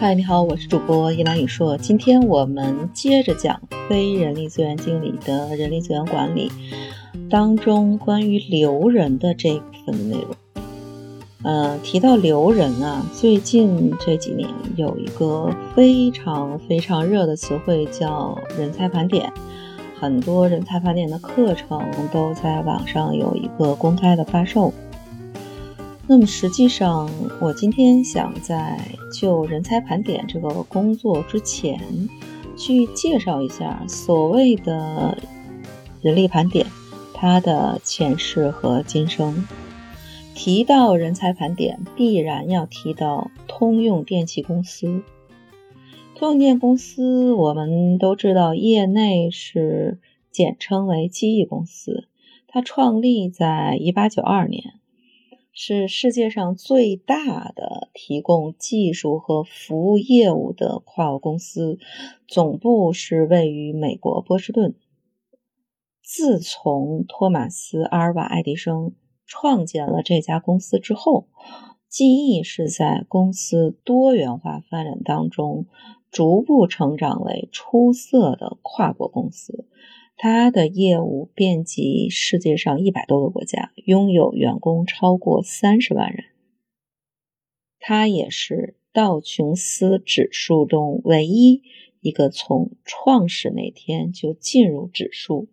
嗨，你好，我是主播伊兰雨硕。今天我们接着讲非人力资源经理的人力资源管理当中关于留人的这一部分内容。呃，提到留人啊，最近这几年有一个非常非常热的词汇叫人才盘点，很多人才盘点的课程都在网上有一个公开的发售。那么实际上，我今天想在就人才盘点这个工作之前，去介绍一下所谓的人力盘点，它的前世和今生。提到人才盘点，必然要提到通用电气公司。通用电公司，我们都知道，业内是简称为机翼公司。它创立在一八九二年。是世界上最大的提供技术和服务业务的跨国公司，总部是位于美国波士顿。自从托马斯·阿尔瓦·爱迪生创建了这家公司之后，记忆是在公司多元化发展当中逐步成长为出色的跨国公司。它的业务遍及世界上一百多个国家，拥有员工超过三十万人。它也是道琼斯指数中唯一一个从创始那天就进入指数，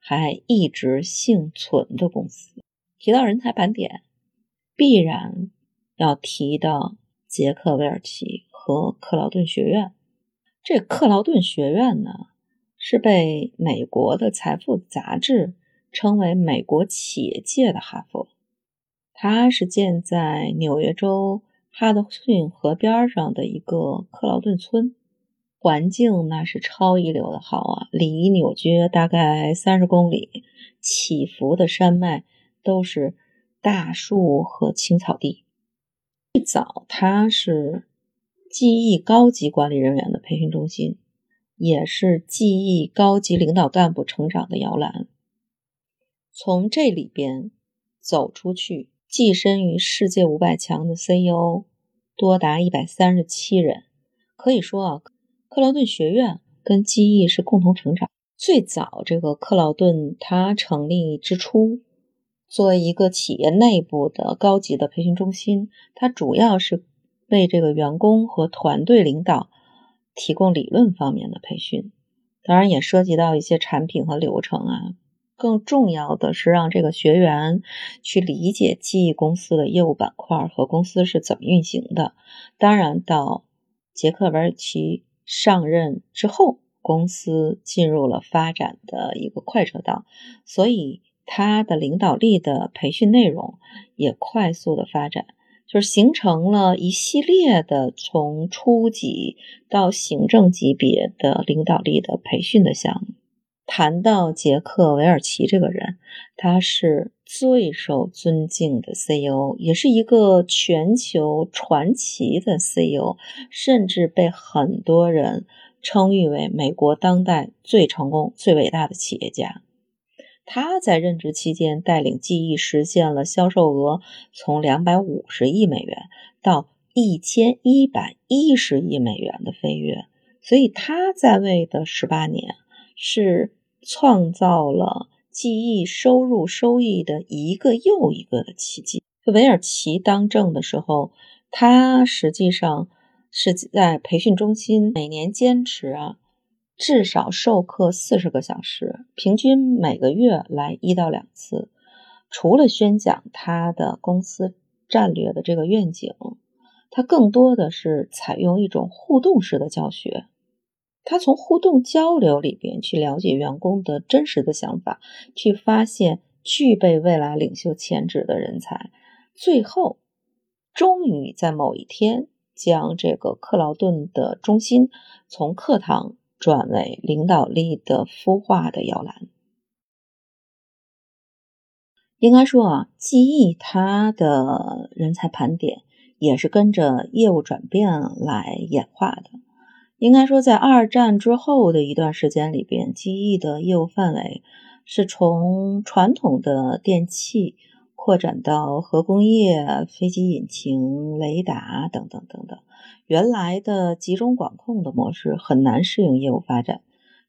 还一直幸存的公司。提到人才盘点，必然要提到杰克韦尔奇和克劳顿学院。这克劳顿学院呢？是被美国的财富杂志称为美国企业界的哈佛。它是建在纽约州哈德逊河边上的一个克劳顿村，环境那是超一流的好啊！离纽约大概三十公里，起伏的山脉都是大树和青草地。最早它是记忆高级管理人员的培训中心。也是记忆高级领导干部成长的摇篮。从这里边走出去，跻身于世界五百强的 CEO 多达一百三十七人。可以说啊，克劳顿学院跟记忆是共同成长。最早这个克劳顿它成立之初，作为一个企业内部的高级的培训中心，它主要是为这个员工和团队领导。提供理论方面的培训，当然也涉及到一些产品和流程啊。更重要的是让这个学员去理解记忆公司的业务板块和公司是怎么运行的。当然，到杰克韦尔奇上任之后，公司进入了发展的一个快车道，所以他的领导力的培训内容也快速的发展。就是形成了一系列的从初级到行政级别的领导力的培训的项目。谈到杰克韦尔奇这个人，他是最受尊敬的 CEO，也是一个全球传奇的 CEO，甚至被很多人称誉为美国当代最成功、最伟大的企业家。他在任职期间带领记忆实现了销售额从两百五十亿美元到一千一百一十亿美元的飞跃，所以他在位的十八年是创造了记忆收入收益的一个又一个的奇迹。韦尔奇当政的时候，他实际上是在培训中心每年坚持啊。至少授课四十个小时，平均每个月来一到两次。除了宣讲他的公司战略的这个愿景，他更多的是采用一种互动式的教学。他从互动交流里边去了解员工的真实的想法，去发现具备未来领袖潜质的人才。最后，终于在某一天，将这个克劳顿的中心从课堂。转为领导力的孵化的摇篮。应该说啊，记忆它的人才盘点也是跟着业务转变来演化的。应该说，在二战之后的一段时间里边，记忆的业务范围是从传统的电器扩展到核工业、飞机引擎、雷达等等等等。原来的集中管控的模式很难适应业务发展。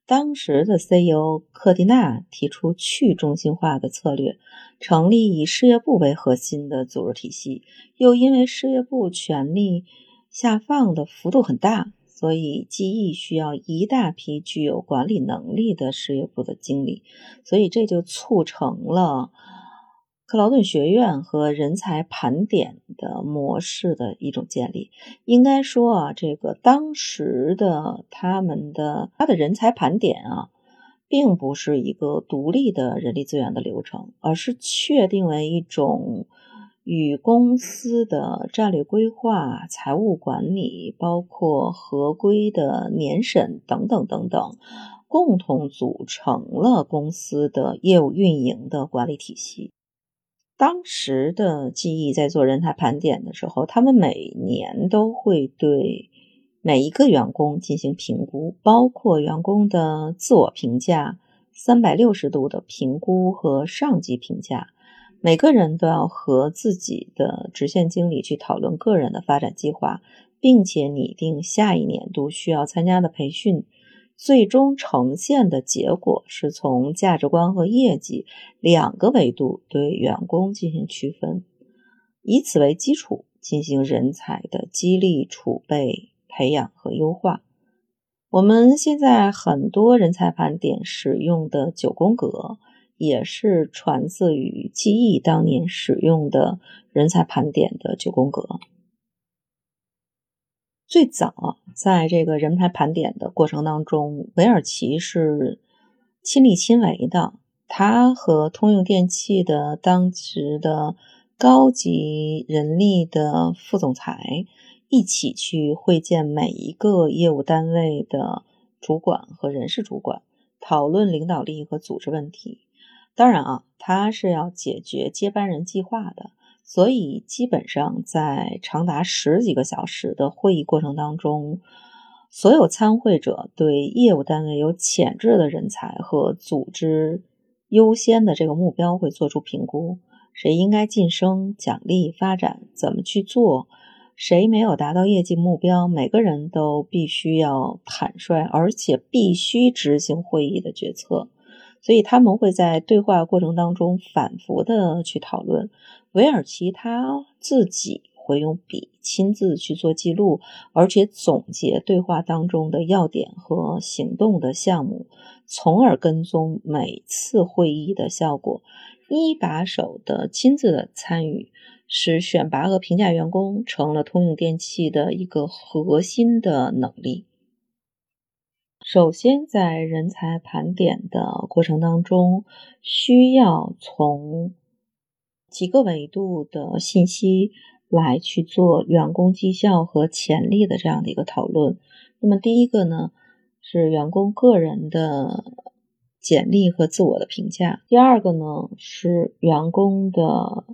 当时的 CEO 克蒂纳提出去中心化的策略，成立以事业部为核心的组织体系。又因为事业部权力下放的幅度很大，所以记忆需要一大批具有管理能力的事业部的经理，所以这就促成了。克劳顿学院和人才盘点的模式的一种建立，应该说啊，这个当时的他们的他的人才盘点啊，并不是一个独立的人力资源的流程，而是确定为一种与公司的战略规划、财务管理，包括合规的年审等等等等，共同组成了公司的业务运营的管理体系。当时的记忆在做人才盘点的时候，他们每年都会对每一个员工进行评估，包括员工的自我评价、三百六十度的评估和上级评价。每个人都要和自己的直线经理去讨论个人的发展计划，并且拟定下一年度需要参加的培训。最终呈现的结果是从价值观和业绩两个维度对员工进行区分，以此为基础进行人才的激励、储备、培养和优化。我们现在很多人才盘点使用的九宫格，也是传自于记忆当年使用的人才盘点的九宫格。最早在这个人才盘点的过程当中，韦尔奇是亲力亲为的。他和通用电气的当时的高级人力的副总裁一起去会见每一个业务单位的主管和人事主管，讨论领导力和组织问题。当然啊，他是要解决接班人计划的。所以，基本上在长达十几个小时的会议过程当中，所有参会者对业务单位有潜质的人才和组织优先的这个目标会做出评估：谁应该晋升、奖励、发展，怎么去做？谁没有达到业绩目标，每个人都必须要坦率，而且必须执行会议的决策。所以他们会在对话过程当中反复的去讨论。韦尔奇他自己会用笔亲自去做记录，而且总结对话当中的要点和行动的项目，从而跟踪每次会议的效果。一把手的亲自的参与，使选拔和评价员工成了通用电气的一个核心的能力。首先，在人才盘点的过程当中，需要从几个维度的信息来去做员工绩效和潜力的这样的一个讨论。那么，第一个呢是员工个人的简历和自我的评价；第二个呢是员工的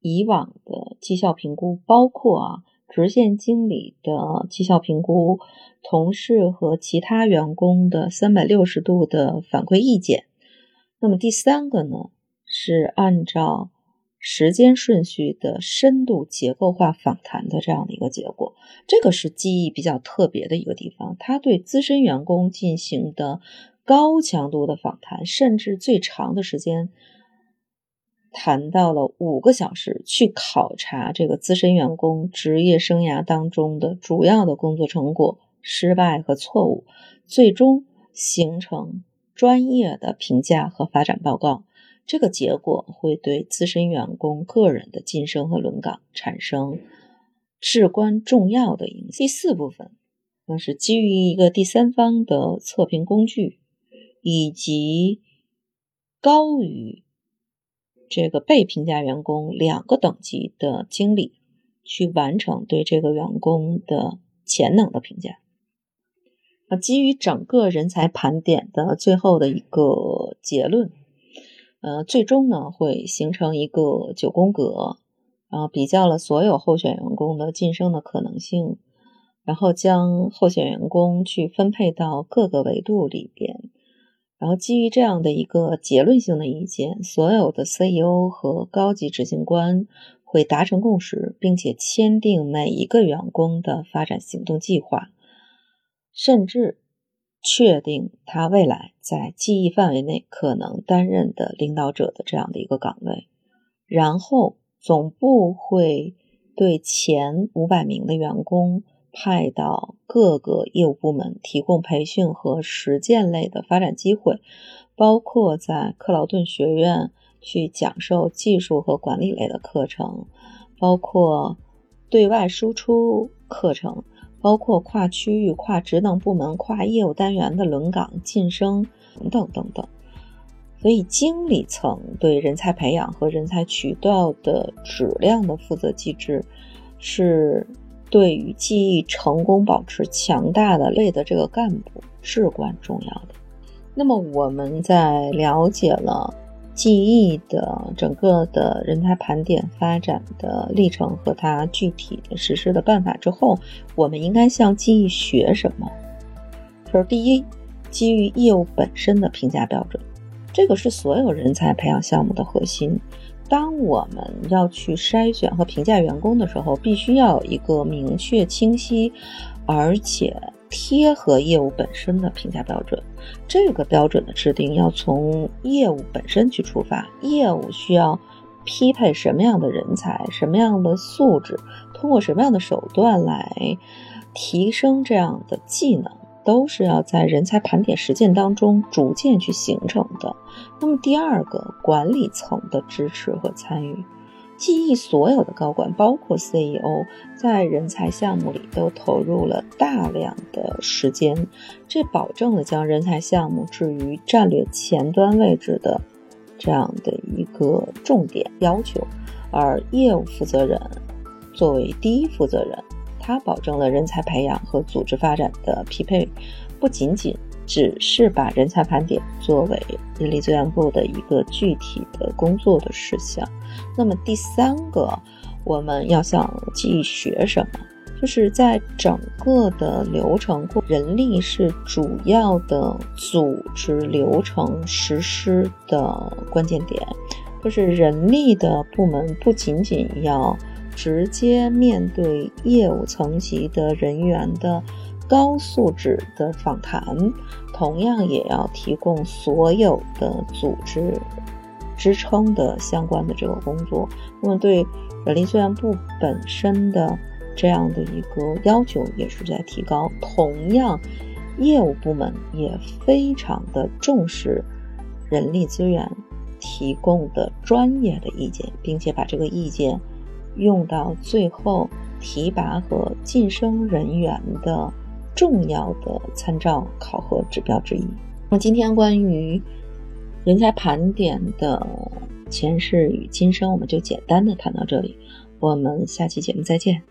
以往的绩效评估，包括啊。直线经理的绩效评估，同事和其他员工的三百六十度的反馈意见。那么第三个呢，是按照时间顺序的深度结构化访谈的这样的一个结果。这个是记忆比较特别的一个地方，他对资深员工进行的高强度的访谈，甚至最长的时间。谈到了五个小时，去考察这个资深员工职业生涯当中的主要的工作成果、失败和错误，最终形成专业的评价和发展报告。这个结果会对资深员工个人的晋升和轮岗产生至关重要的影响。第四部分，那是基于一个第三方的测评工具，以及高于。这个被评价员工两个等级的经理去完成对这个员工的潜能的评价。那基于整个人才盘点的最后的一个结论，呃，最终呢会形成一个九宫格，然后比较了所有候选员工的晋升的可能性，然后将候选员工去分配到各个维度里边。然后基于这样的一个结论性的意见，所有的 CEO 和高级执行官会达成共识，并且签订每一个员工的发展行动计划，甚至确定他未来在记忆范围内可能担任的领导者的这样的一个岗位。然后总部会对前五百名的员工。派到各个业务部门提供培训和实践类的发展机会，包括在克劳顿学院去讲授技术和管理类的课程，包括对外输出课程，包括跨区域、跨职能部门、跨业务单元的轮岗晋升等等等等。所以，经理层对人才培养和人才渠道的质量的负责机制是。对于记忆成功保持强大的类的这个干部至关重要的。那么我们在了解了记忆的整个的人才盘点发展的历程和它具体的实施的办法之后，我们应该向记忆学什么？就是第一，基于业务本身的评价标准，这个是所有人才培养项目的核心。当我们要去筛选和评价员工的时候，必须要有一个明确、清晰，而且贴合业务本身的评价标准。这个标准的制定要从业务本身去出发，业务需要匹配什么样的人才、什么样的素质，通过什么样的手段来提升这样的技能。都是要在人才盘点实践当中逐渐去形成的。那么第二个，管理层的支持和参与，记忆所有的高管，包括 CEO，在人才项目里都投入了大量的时间，这保证了将人才项目置于战略前端位置的这样的一个重点要求。而业务负责人作为第一负责人。他保证了人才培养和组织发展的匹配，不仅仅只是把人才盘点作为人力资源部的一个具体的工作的事项。那么第三个，我们要想记忆学什么？就是在整个的流程过，人力是主要的组织流程实施的关键点，就是人力的部门不仅仅要。直接面对业务层级的人员的高素质的访谈，同样也要提供所有的组织支撑的相关的这个工作。那么，对人力资源部本身的这样的一个要求也是在提高。同样，业务部门也非常的重视人力资源提供的专业的意见，并且把这个意见。用到最后提拔和晋升人员的重要的参照考核指标之一。那么今天关于人才盘点的前世与今生，我们就简单的谈到这里。我们下期节目再见。